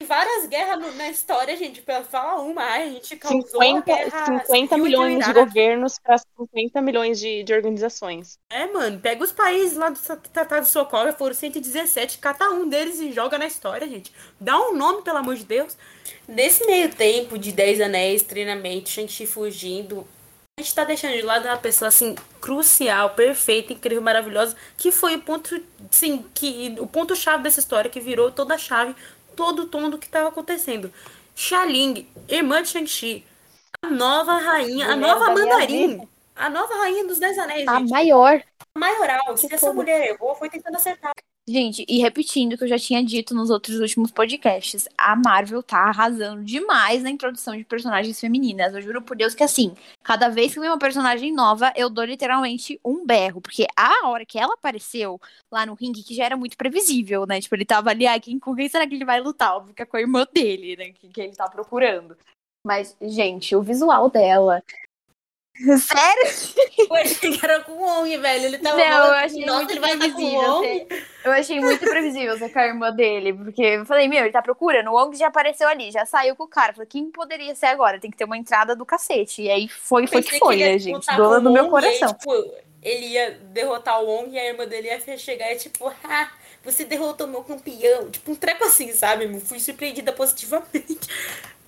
Várias guerras no- na história, gente, pra falar uma, a gente causou a 50, guerra 50 civil milhões de governos para 50 milhões de, de organizações. É, mano, pega os países lá do Tratado de Socorro, foram 117, cata um deles e joga na história, gente. Dá um nome, pelo amor de Deus. Nesse meio tempo de 10 anéis, treinamento, Shang-Chi fugindo, a gente tá deixando de lado uma pessoa, assim, crucial, perfeita, incrível, maravilhosa, que foi o ponto, sim, que o ponto-chave dessa história, que virou toda a chave, todo o tom do que tava acontecendo. Xia-Ling, irmã de Shang-Chi, a nova rainha, a nova mandarim, a nova rainha dos 10 anéis, A gente. maior. maioral. Se essa mulher errou, foi tentando acertar. Gente, e repetindo o que eu já tinha dito nos outros últimos podcasts, a Marvel tá arrasando demais na introdução de personagens femininas. Eu juro por Deus que assim, cada vez que vem uma personagem nova, eu dou literalmente um berro, porque a hora que ela apareceu lá no ringue, que já era muito previsível, né? Tipo, ele tava ali, ai, quem, com quem será que ele vai lutar? Óbvio que é com a irmã dele, né? Que, que ele tá procurando. Mas, gente, o visual dela. Sério? Eu achei que era com o Wong, velho. Ele tava Não, eu achei Nossa, muito ele vai o previsível. Eu achei muito previsível ser com a irmã dele, porque eu falei, meu, ele tá procurando. O Wong já apareceu ali, já saiu com o cara. Eu Falei, quem poderia ser agora? Tem que ter uma entrada do cacete. E aí foi, foi que foi, né, gente? Dona do meu e aí, coração. tipo, ele ia derrotar o Wong e a irmã dele ia chegar e tipo, ah, você derrotou meu campeão. Tipo, um treco assim, sabe? Eu Fui surpreendida positivamente.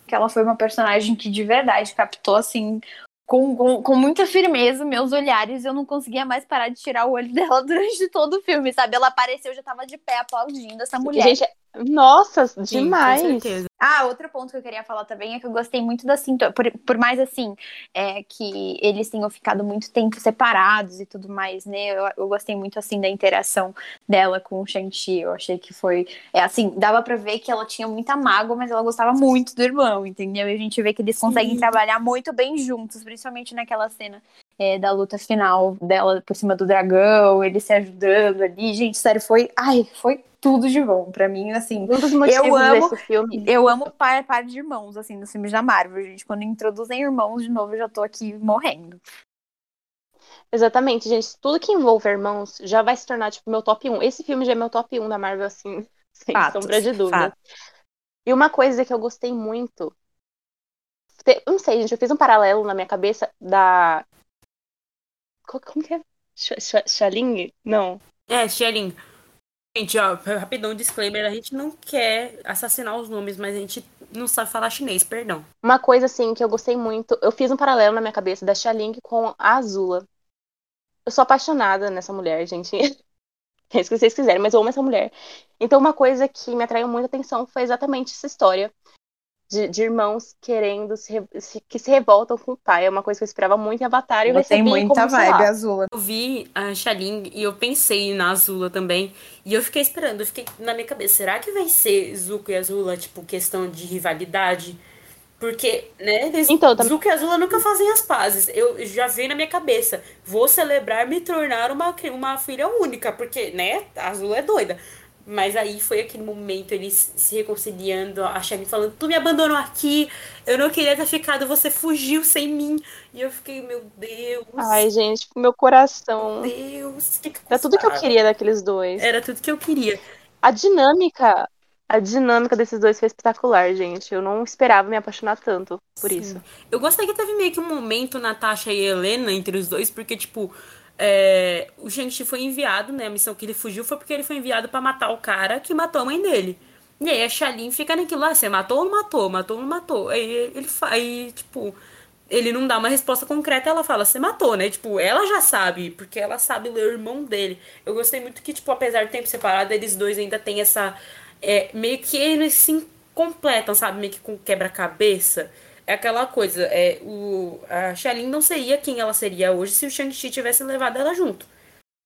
Que ela foi uma personagem que de verdade captou, assim, com, com, com muita firmeza meus olhares. Eu não conseguia mais parar de tirar o olho dela durante todo o filme, sabe? Ela apareceu, eu já tava de pé aplaudindo essa mulher. Gente, nossa, Sim, demais. Com certeza. Ah, outro ponto que eu queria falar também é que eu gostei muito da sintonia. Por, por mais assim, é, que eles tenham ficado muito tempo separados e tudo mais, né? Eu, eu gostei muito assim da interação dela com o Shang-Chi. Eu achei que foi. É assim, dava pra ver que ela tinha muita mágoa, mas ela gostava muito do irmão, entendeu? E a gente vê que eles conseguem Sim. trabalhar muito bem juntos, principalmente naquela cena. É, da luta final dela por cima do dragão, eles se ajudando ali. Gente, sério, foi. Ai, foi tudo de bom. Pra mim, assim, Um dos motivos amo- desse filme. eu amo par, par de irmãos, assim, nos filmes da Marvel, gente. Quando introduzem irmãos de novo, eu já tô aqui morrendo. Exatamente, gente. Tudo que envolve irmãos já vai se tornar, tipo, meu top 1. Esse filme já é meu top 1 da Marvel, assim, sem Fatos, sombra de dúvida. fatos. E uma coisa que eu gostei muito. eu Não sei, gente, eu fiz um paralelo na minha cabeça da. Co- Como que é? Shaling? Não. É, Xia-Ling. Gente, ó, rapidão, disclaimer, a gente não quer assassinar os nomes, mas a gente não sabe falar chinês, perdão. Uma coisa, assim, que eu gostei muito. Eu fiz um paralelo na minha cabeça da Shaling com a Azula. Eu sou apaixonada nessa mulher, gente. É isso que vocês quiserem, mas eu amo essa mulher. Então, uma coisa que me atraiu muita atenção foi exatamente essa história de, de irmãos querendo se, se- que se revoltam com o pai. É uma coisa que eu esperava muito em Avatar e eu Tem recebi muita como, vibe azul. Eu vi a Xaling e eu pensei na Azula também. E eu fiquei esperando, eu fiquei na minha cabeça, será que vai ser Zuko e Azula, tipo, questão de rivalidade? Porque, né, eles, Então, tam- Zuko e Azula nunca fazem as pazes. Eu já vi na minha cabeça, vou celebrar me tornar uma, uma filha única, porque, né, a Azula é doida. Mas aí foi aquele momento, eles se reconciliando, a Shani falando, tu me abandonou aqui, eu não queria ter ficado, você fugiu sem mim. E eu fiquei, meu Deus, Ai, gente, meu coração. meu Deus, que que Era tudo que eu queria daqueles dois. Era tudo que eu queria. A dinâmica, a dinâmica desses dois foi espetacular, gente. Eu não esperava me apaixonar tanto por Sim. isso. Eu gostei que teve meio que um momento Natasha e Helena entre os dois, porque, tipo, é, o Shang-Chi foi enviado, né? A missão que ele fugiu foi porque ele foi enviado pra matar o cara que matou a mãe dele. E aí a Xalin fica naquilo lá, você matou ou não matou? Matou ou não matou? Aí ele faz, tipo, ele não dá uma resposta concreta, ela fala, você matou, né? Tipo, ela já sabe, porque ela sabe ler o irmão dele. Eu gostei muito que, tipo, apesar do tempo separado, eles dois ainda têm essa. É, meio que eles se completam, sabe? Meio que com quebra-cabeça. É aquela coisa, é, o, a Shalin não seria quem ela seria hoje se o Shang-Chi tivesse levado ela junto.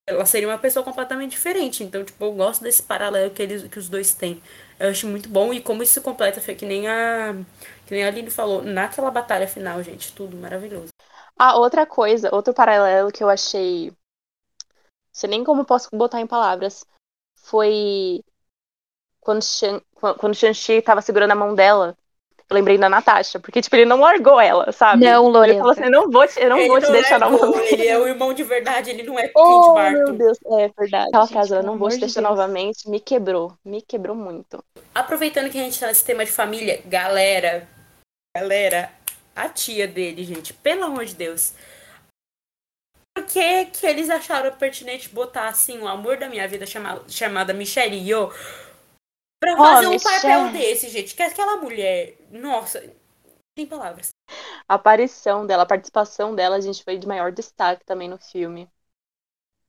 Ela seria uma pessoa completamente diferente. Então, tipo, eu gosto desse paralelo que, eles, que os dois têm. Eu acho muito bom. E como isso se completa, foi que nem a. Que nem a Lili falou, naquela batalha final, gente, tudo maravilhoso. Ah, outra coisa, outro paralelo que eu achei. Sei nem como posso botar em palavras. Foi quando, Shan... quando Shang-Chi tava segurando a mão dela. Eu lembrei da Natasha, porque, tipo, ele não largou ela, sabe? Não, Ele Lorena. falou assim: eu não vou te, eu não Ele vou te deixar é, novamente. Ele é o irmão de verdade, ele não é Clint Oh, Barton. meu Deus, é verdade. Aquela frase, eu não vou te de deixar Deus. novamente, me quebrou. Me quebrou muito. Aproveitando que a gente tá nesse tema de família, galera, galera, a tia dele, gente, pelo amor de Deus. Por que que eles acharam pertinente botar, assim, o amor da minha vida chama, chamada Michelle Yeoh pra Oh, fazer um Michelle. papel desse, gente? Que aquela mulher, nossa, tem palavras. A aparição dela, a participação dela, a gente foi de maior destaque também no filme.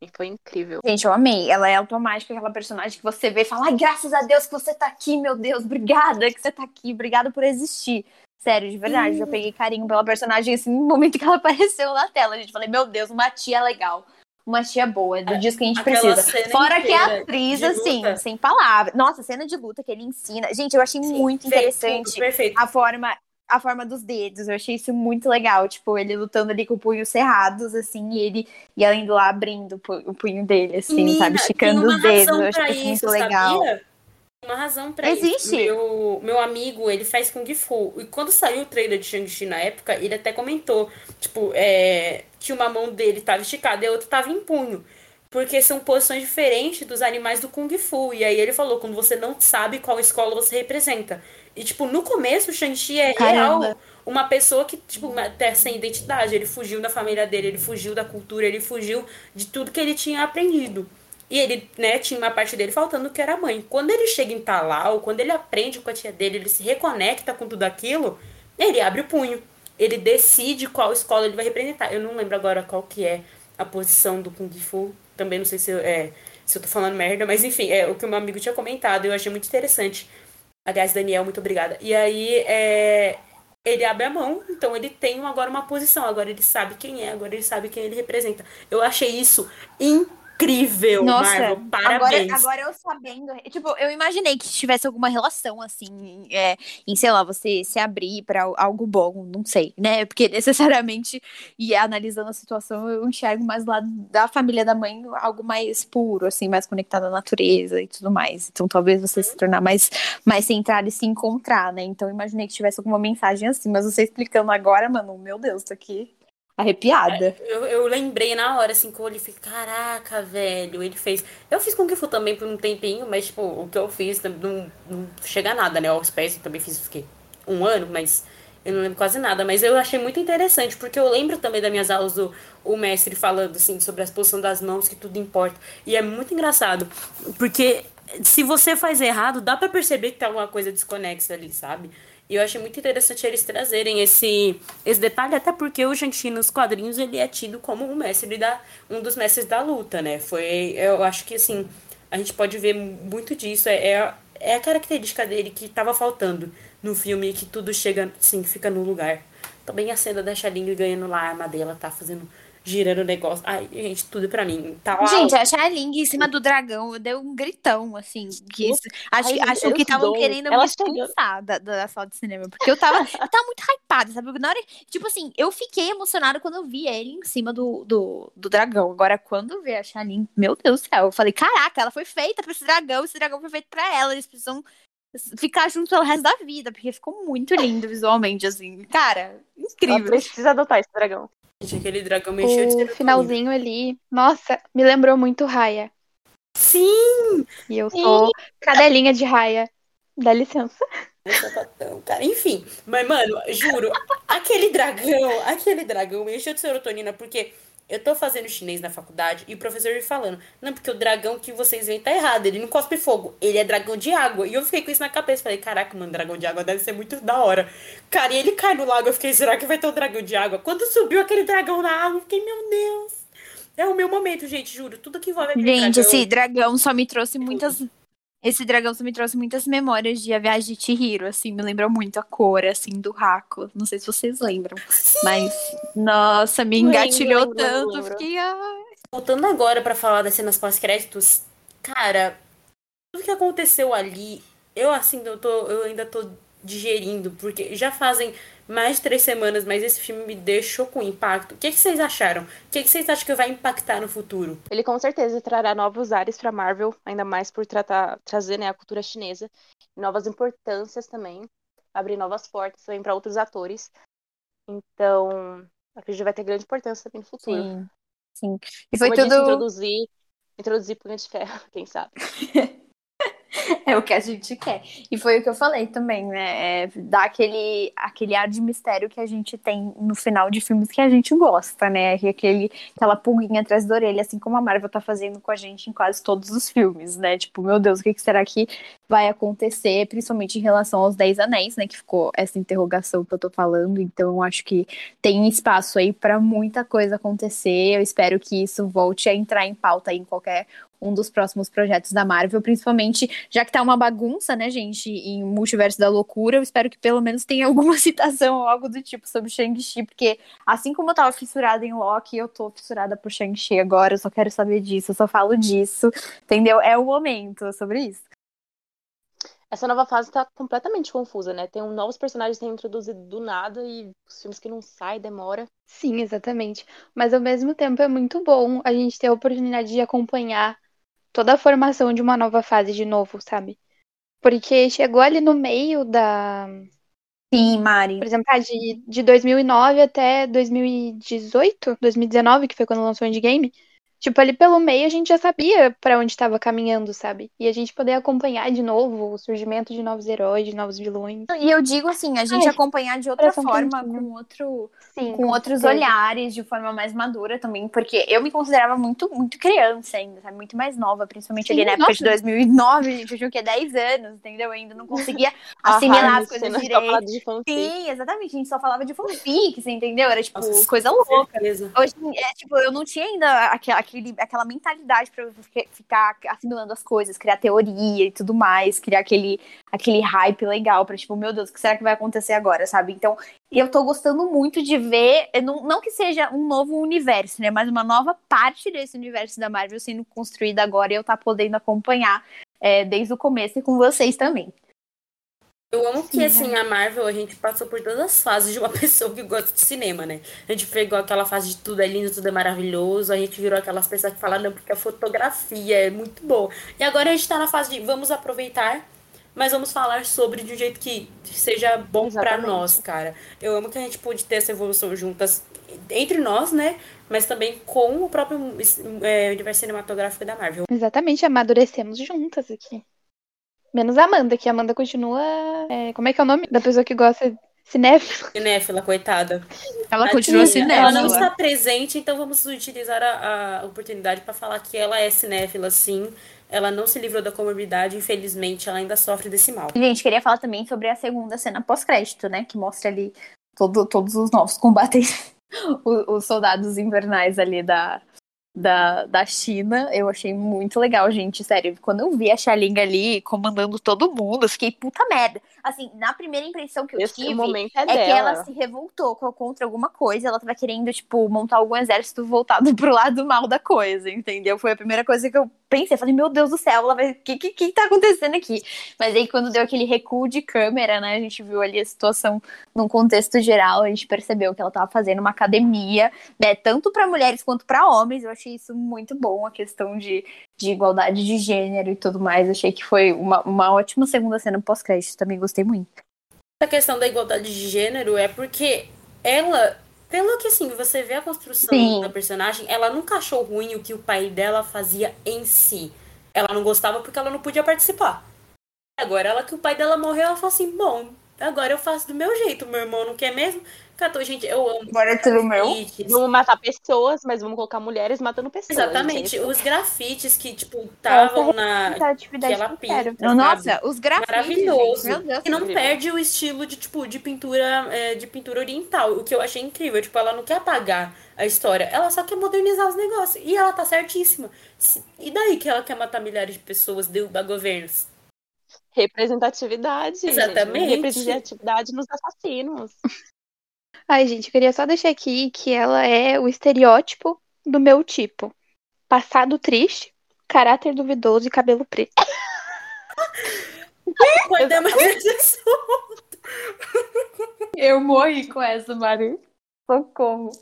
E foi incrível. Gente, eu amei. Ela é automática, aquela personagem que você vê e fala: Ai, graças a Deus que você tá aqui, meu Deus, obrigada que você tá aqui, obrigada por existir. Sério, de verdade, eu peguei carinho pela personagem assim no momento que ela apareceu na tela. A gente falei: Meu Deus, uma tia legal. Uma tia boa, do disco que a gente precisa. Fora que a atriz, assim, sem palavras. Nossa, cena de luta que ele ensina. Gente, eu achei muito Perfeito, interessante Perfeito. a forma a forma dos dedos. Eu achei isso muito legal. Tipo, ele lutando ali com punhos cerrados, assim, e ele e ela indo lá abrindo o pu- o punho dele, assim, sabe? Esticando os dedos. Eu achei isso muito legal. sabia? Tem uma razão pra Existe? isso. Meu, meu amigo, ele faz Kung Fu. E quando saiu o trailer de Shang-Chi na época, ele até comentou, tipo, é, que uma mão dele tava esticada e a outra tava em punho. Porque são posições diferentes dos animais do Kung Fu. E aí ele falou, quando você não sabe qual escola você representa. E, tipo, no começo, o Shang-Chi é Caramba. real uma pessoa que, tipo, até sem identidade. Ele fugiu da família dele, ele fugiu da cultura, ele fugiu de tudo que ele tinha aprendido. E ele, né, tinha uma parte dele faltando que era a mãe. Quando ele chega em Talau, quando ele aprende com a tia dele, ele se reconecta com tudo aquilo, ele abre o punho. Ele decide qual escola ele vai representar. Eu não lembro agora qual que é a posição do Kung Fu. Também não sei se eu, é, se eu tô falando merda, mas enfim, é o que o meu amigo tinha comentado. Eu achei muito interessante. Aliás, Daniel, muito obrigada. E aí, é, ele abre a mão, então ele tem agora uma posição. Agora ele sabe quem é, agora ele sabe quem ele representa. Eu achei isso incrível, Nossa, Marvel. agora, Parabéns. agora eu sabendo. Tipo, eu imaginei que tivesse alguma relação, assim, é, em, sei lá, você se abrir pra algo bom, não sei, né? Porque necessariamente, e analisando a situação, eu enxergo mais lado da família da mãe algo mais puro, assim, mais conectado à natureza e tudo mais. Então talvez você se tornar mais, mais centrado e se encontrar, né? Então eu imaginei que tivesse alguma mensagem assim, mas você explicando agora, mano, meu Deus, tô aqui arrepiada. Eu, eu lembrei na hora, assim, que eu olhei e falei, caraca, velho, ele fez. Eu fiz Kung Fu também por um tempinho, mas, tipo, o que eu fiz não, não chega a nada, né? Aos pés, eu também fiz, fiquei um ano, mas eu não lembro quase nada. Mas eu achei muito interessante, porque eu lembro também das minhas aulas do o mestre falando, assim, sobre a posição das mãos, que tudo importa. E é muito engraçado, porque se você faz errado, dá pra perceber que tem alguma coisa desconexa ali, sabe? E eu achei muito interessante eles trazerem esse, esse detalhe, até porque o Shang-Chi nos quadrinhos ele é tido como um mestre da um dos mestres da luta, né? Foi, eu acho que assim, a gente pode ver muito disso, é, é, é a característica dele que tava faltando no filme, que tudo chega, assim, fica no lugar. Também a cena da Shaling ganhando lá a arma dela, tá fazendo, girando o negócio. Ai, gente, tudo pra mim. Tá lá, Gente, a Xialing em cima do dragão deu um gritão, assim. Que isso- acho, Ai, acho que estavam querendo Ela me expulsar da, da sala de cinema. Porque eu tava, eu tava muito hypada, sabe? Na hora, tipo assim, eu fiquei emocionada quando eu vi ele em cima do, do, do dragão. Agora, quando eu vi a Xialing, meu Deus do céu, eu falei, caraca, ela foi feita pra esse dragão, esse dragão foi feito pra ela. Eles precisam ficar juntos pelo resto da vida, porque ficou muito lindo visualmente, assim. Cara, Ela incrível. precisa adotar esse dragão. Gente, aquele dragão mexeu de O finalzinho ali, nossa, me lembrou muito Raya. Sim! E eu sou cadelinha de Raya. Dá licença. Sapatão, cara. Enfim, mas, mano, juro, aquele dragão, aquele dragão me encheu de serotonina, porque eu tô fazendo chinês na faculdade e o professor me falando, não, porque o dragão que vocês veem tá errado, ele não cospe fogo, ele é dragão de água. E eu fiquei com isso na cabeça, falei, caraca, mano, dragão de água deve ser muito da hora. Cara, e ele cai no lago, eu fiquei, será que vai ter um dragão de água? Quando subiu aquele dragão na água, eu fiquei, meu Deus. É o meu momento, gente, juro. Tudo que envolve aquele Gente, dragão. esse dragão só me trouxe muitas. Esse dragão só me trouxe muitas memórias de A Viagem de Chihiro, assim, me lembrou muito a cor, assim, do Raco. Não sei se vocês lembram. Mas, nossa, me engatilhou lembro, tanto. lembro. Fiquei, ai. Voltando agora pra falar das cenas pós-créditos, cara, tudo que aconteceu ali, eu assim, eu, tô, eu ainda tô digerindo, porque já fazem mais de três semanas, mas esse filme me deixou com impacto. O que, que vocês acharam? O que, que vocês acham que vai impactar no futuro? Ele com certeza trará novos ares para Marvel, ainda mais por tratar, trazer né, a cultura chinesa, novas importâncias também, abrir novas portas também para outros atores. Então, acredito que vai ter grande importância também no futuro. Sim, sim. E foi Como disse, tudo. introduzir, introduzir Punha de Ferro, quem sabe. É o que a gente quer. E foi o que eu falei também, né? É dar aquele, aquele ar de mistério que a gente tem no final de filmes que a gente gosta, né? E Aquele, aquela pulguinha atrás da orelha, assim como a Marvel tá fazendo com a gente em quase todos os filmes, né? Tipo, meu Deus, o que, que será que vai acontecer, principalmente em relação aos Dez Anéis, né? Que ficou essa interrogação que eu tô falando. Então, eu acho que tem espaço aí pra muita coisa acontecer. Eu espero que isso volte a entrar em pauta em qualquer um dos próximos projetos da Marvel, principalmente já que tá uma bagunça, né, gente, em Multiverso da Loucura, eu espero que pelo menos tenha alguma citação ou algo do tipo sobre Shang-Chi, porque assim como eu tava fissurada em Loki, eu tô fissurada por Shang-Chi agora, eu só quero saber disso, eu só falo disso, entendeu? É o momento sobre isso. Essa nova fase tá completamente confusa, né? Tem um, novos personagens sendo introduzidos do nada e os filmes que não saem, demora. Sim, exatamente. Mas ao mesmo tempo é muito bom a gente ter a oportunidade de acompanhar toda a formação de uma nova fase de novo, sabe? Porque chegou ali no meio da. Sim, Mari. Por exemplo, ah, de, de 2009 até 2018, 2019, que foi quando lançou o Endgame. Tipo, ali pelo meio a gente já sabia pra onde estava caminhando, sabe? E a gente poder acompanhar de novo o surgimento de novos heróis, de novos vilões. E eu digo assim, a gente Ai, acompanhar de outra forma, quentinho. com outro, Sim, com outros certeza. olhares, de forma mais madura também, porque eu me considerava muito, muito criança ainda, sabe? Muito mais nova, principalmente ali Sim, na época de nossa. 2009, gente, eu tinha o quê? 10 anos, entendeu? Eu ainda não conseguia assimilar as coisas direito. de fanfic. Sim, exatamente, a gente só falava de fanfic, você entendeu? Era tipo Nossa, coisa com louca. certeza. Hoje, é, tipo, eu não tinha ainda aquela, aquele, aquela mentalidade fi- ficar assimilando as coisas, criar teoria e tudo mais, criar aquele, aquele hype legal pra, tipo, meu Deus, o que será que vai acontecer agora, sabe? Então, eu tô gostando muito de ver, não, não que seja um novo universo, né, mas uma nova parte desse universo da Marvel sendo construída agora e eu tá podendo acompanhar eh, desde o começo e com vocês também. Eu amo que, assim, a Marvel, a gente passou por todas as fases de uma pessoa que gosta de cinema, né? A gente pegou aquela fase de tudo é lindo, tudo é maravilhoso, a gente virou aquelas pessoas que falam, não, porque a fotografia é muito boa. E agora a gente tá na fase de vamos aproveitar, mas vamos falar sobre de um jeito que seja bom pra Exatamente. nós, cara. Eu amo que a gente pôde ter essa evolução juntas entre nós, né? Mas também com o próprio é, universo cinematográfico da Marvel. Exatamente, amadurecemos juntas aqui. Menos a Amanda, que a Amanda continua. é, como é que é o nome da pessoa que gosta de cinéfilo? Cinéfila, coitada. Ela Tadinha. continua Ela cinéfila. não está presente, então vamos utilizar a, a oportunidade para falar que ela é cinéfila, sim. Ela não se livrou da comorbidade, infelizmente, ela ainda sofre desse mal. Gente, queria falar também sobre a segunda cena pós-crédito, né? Que mostra ali todo, todos os novos combatentes, os, os soldados invernais ali da, da, da China. Eu achei muito legal, gente. Sério, quando eu vi a Xaling ali comandando todo mundo, eu fiquei puta merda. Assim, na primeira impressão que eu Esse tive. momento é, É dela. que ela se revoltou co- contra alguma coisa, ela tava querendo, tipo, montar algum exército voltado pro lado mal da coisa, entendeu? Foi a primeira coisa que eu pensei. Falei, meu Deus do céu, ela vai. O que, que, que tá acontecendo aqui? Mas aí, quando deu aquele recuo de câmera, né, a gente viu ali a situação num contexto geral, a gente percebeu que ela tava fazendo uma academia, né, tanto pra mulheres quanto pra homens. Eu achei isso muito bom, a questão de, de igualdade de gênero e tudo mais. Achei que foi uma, uma ótima segunda cena pós-crédito, também gostei muito. Essa questão da igualdade de gênero é porque ela, pelo que assim, você vê a construção Sim. da personagem, ela nunca achou ruim o que o pai dela fazia em si. Ela não gostava porque ela não podia participar. Agora, ela que o pai dela morreu, ela falou assim: bom, agora eu faço do meu jeito. Meu irmão não quer mesmo, Catou, gente, eu amo. Agora é tudo meu. Vamos matar pessoas, mas vamos colocar mulheres matando pessoas. Exatamente, gente. os grafites que, tipo, estavam na. Que ela que pinta. Nossa, os grafites. Maravilhoso. gente, Meu Deus. E não Incrível. perde o estilo de, tipo, de pintura, é, de pintura oriental, o que eu achei incrível. Tipo, ela não quer apagar a história, ela só quer modernizar os negócios. E ela tá certíssima. E daí que ela quer matar milhares de pessoas, derrubar governos? Representatividade. gente. Exatamente. Representatividade nos assassinos. Ai, gente, eu queria só deixar aqui que ela é o estereótipo do meu tipo. Passado triste, caráter duvidoso e cabelo preto. Podemos Eu morri com essa, Mari. Socorro.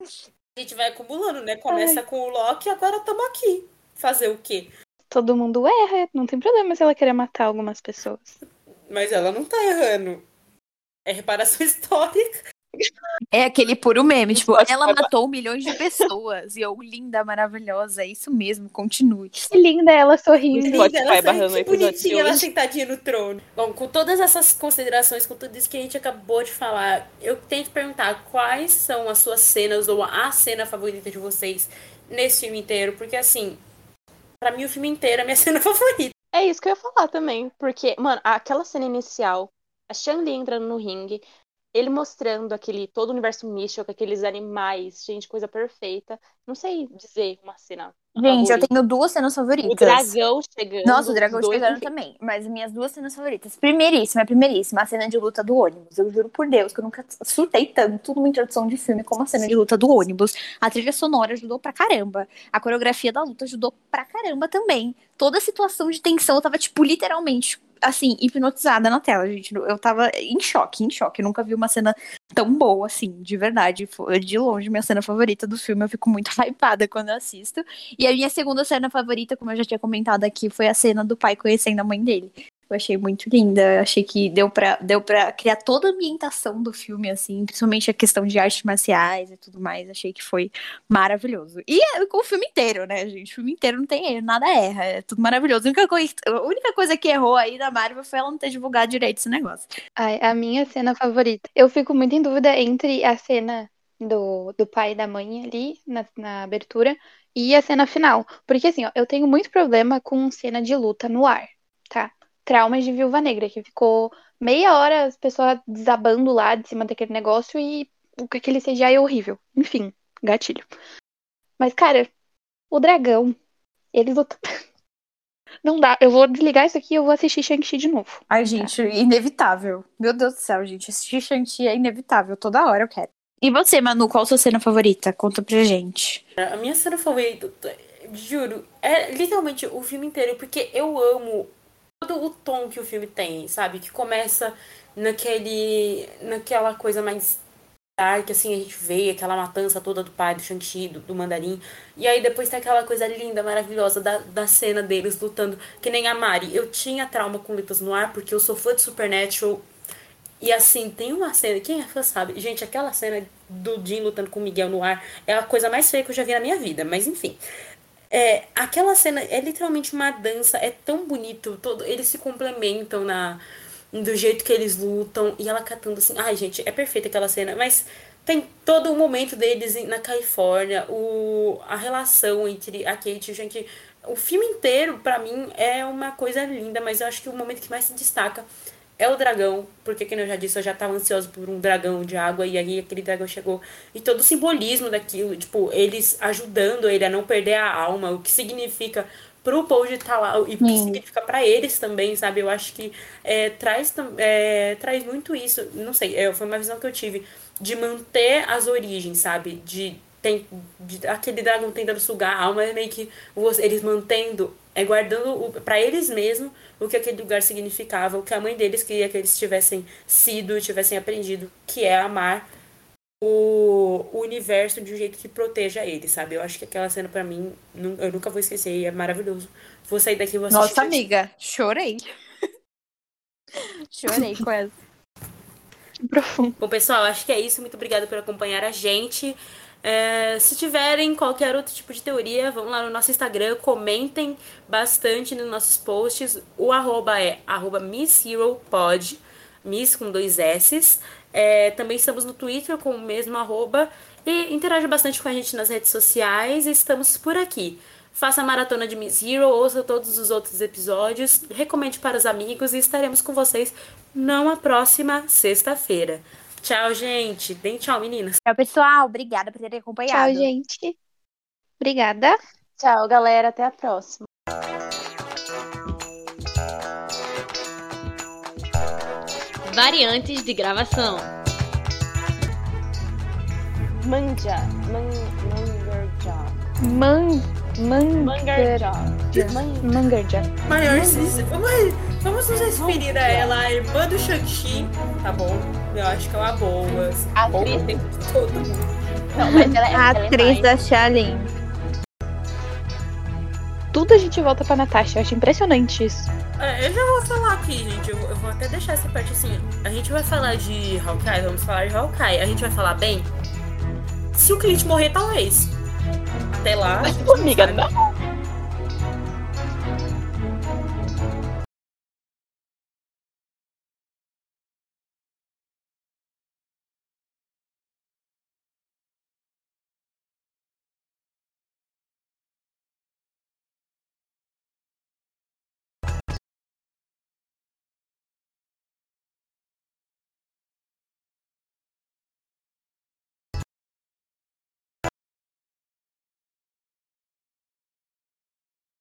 A gente vai acumulando, né? Começa com o Loki, agora estamos aqui. Fazer o quê? Todo mundo erra, não tem problema se ela querer matar algumas pessoas. Mas ela não tá errando. É reparação histórica. É aquele puro meme, tipo, ela matou milhões de pessoas. E eu, linda, maravilhosa, é isso mesmo, continue. Que linda ela sorrindo. Spotify Linda, ela barrando que bonitinha, ela sentadinha no trono. Bom, com todas essas considerações, com tudo isso que a gente acabou de falar, eu tenho que perguntar quais são as suas cenas ou a cena favorita de vocês nesse filme inteiro, porque assim, pra mim o filme inteiro é minha cena favorita. É isso que eu ia falar também. Porque, mano, aquela cena inicial, a Shang-Li entrando no ringue, ele mostrando aquele todo o universo místico, aqueles animais, gente, coisa perfeita. Não sei dizer uma cena. Gente, eu favorita. tenho duas cenas O favoritas. dragão chegando. Nossa, o dragão chegando enfim. também. Mas minhas duas cenas favoritas. Primeiríssima, primeiríssima, a cena de luta do ônibus. Eu juro por Deus que eu nunca surtei tanto numa introdução de filme como a cena de luta do ônibus. A trilha sonora ajudou pra caramba. A coreografia da luta ajudou pra caramba também. Toda a situação de tensão, eu tava, tipo, literalmente, assim, hipnotizada na tela, gente. Eu tava em choque, em choque. Eu nunca vi uma cena tão boa, assim, de verdade. De longe minha cena favorita do filme. Eu fico muito hypada quando eu assisto. E a minha segunda cena favorita, como eu já tinha comentado aqui, foi a cena do pai conhecendo a mãe dele. Eu achei muito linda. Eu achei que deu pra, deu criar toda a ambientação do filme, assim, principalmente a questão de artes marciais e tudo mais. Achei que foi maravilhoso. E é, o filme inteiro, né, gente? O filme inteiro não tem erro, nada erra. É tudo maravilhoso. A única, coisa, a única coisa que errou aí da Marvel foi ela não ter divulgado direito esse negócio. Ai, a minha cena favorita. Eu fico muito em dúvida entre a cena do, do pai e da mãe ali na, na abertura e a cena final. Porque assim, ó, eu tenho muito problema com cena de luta no ar, tá? Traumas de Viúva Negra, que ficou meia hora as pessoas desabando lá de cima daquele negócio e o- aquele CGI é horrível. Enfim, gatilho. Mas, cara, o dragão, ele luta. Não dá, eu vou desligar isso aqui e eu vou assistir Shang-Chi de novo. Ai, gente, inevitável. Meu Deus do céu, gente. Assistir Shang-Chi é inevitável. Toda hora eu quero. E você, Manu, qual a sua cena favorita? Conta pra gente. A minha cena favorita, juro, é literalmente o filme inteiro, porque eu amo todo o tom que o filme tem, sabe? Que começa naquele. naquela coisa mais dark, assim, a gente vê aquela matança toda do pai, do Shang-Chi, do, do Mandarim. E aí depois tem aquela coisa linda, maravilhosa da, da cena deles lutando, que nem a Mari. Eu tinha trauma com lutas no ar, porque eu sou fã de Supernatural. E assim, tem uma cena, quem é fã sabe, gente, aquela cena do Jim lutando com o Miguel no ar é a coisa mais feia que eu já vi na minha vida, mas enfim. É, aquela cena é literalmente uma dança, é tão bonito, todo, eles se complementam na do jeito que eles lutam e ela catando assim, ai gente, é perfeita aquela cena, mas tem todo o momento deles na Califórnia, o, a relação entre a Kate e o Shanky, o filme inteiro pra mim é uma coisa linda, mas eu acho que o momento que mais se destaca é o dragão, porque, como eu já disse, eu já tava ansiosa por um dragão de água, e aí aquele dragão chegou. E todo o simbolismo daquilo, tipo, eles ajudando ele a não perder a alma, o que significa pro Paul de estar lá, e o que significa pra eles também, sabe? Eu acho que é, traz, é, traz muito isso, não sei, é, foi uma visão que eu tive, de manter as origens, sabe? De, tem, de aquele dragão tentando sugar a alma, é meio que eles mantendo, é, guardando o, pra eles mesmos o que aquele lugar significava, o que a mãe deles queria que eles tivessem sido, tivessem aprendido, que é amar o, o universo de um jeito que proteja eles, sabe? Eu acho que aquela cena pra mim, eu nunca vou esquecer e é maravilhoso. Vou sair daqui e vou assistir. Nossa, amiga, chorei. chorei com essa. Profundo. Bom, pessoal, acho que é isso. Muito obrigada por acompanhar a gente. É, se tiverem qualquer outro tipo de teoria, vão lá no nosso Instagram, comentem bastante nos nossos posts. O arroba é arroba MissHeroPod. Miss com dois S's. É, também estamos no Twitter com o mesmo arroba. E interaja bastante com a gente nas redes sociais. Estamos por aqui. Faça a maratona de Miss Hero, ouça todos os outros episódios, recomende para os amigos e estaremos com vocês na próxima sexta-feira. Tchau, gente. Deem tchau, meninas. Tchau, pessoal. Obrigada por terem acompanhado. Tchau, gente. Obrigada. Tchau, galera. Até a próxima. Variantes de gravação. Manja. Man, mangarja. Man, man, Mangarja. Man- Mangarja. Maior cis- Vamos, vamos nos referir a ela, a irmã do Shang-Chi, tá bom? Eu acho que é uma boa. A atriz- de todo mundo. Não, mas ela, A ela é atriz da Xialin. Tudo a gente volta pra Natasha. Eu acho impressionante isso. É, eu já vou falar aqui, gente. Eu, vou- eu vou até deixar essa parte assim. A gente vai falar de Hawkeye, vamos falar de Hawkeye. A gente vai falar bem? Se o Clint morrer, talvez. Até lá. não Amiga, não.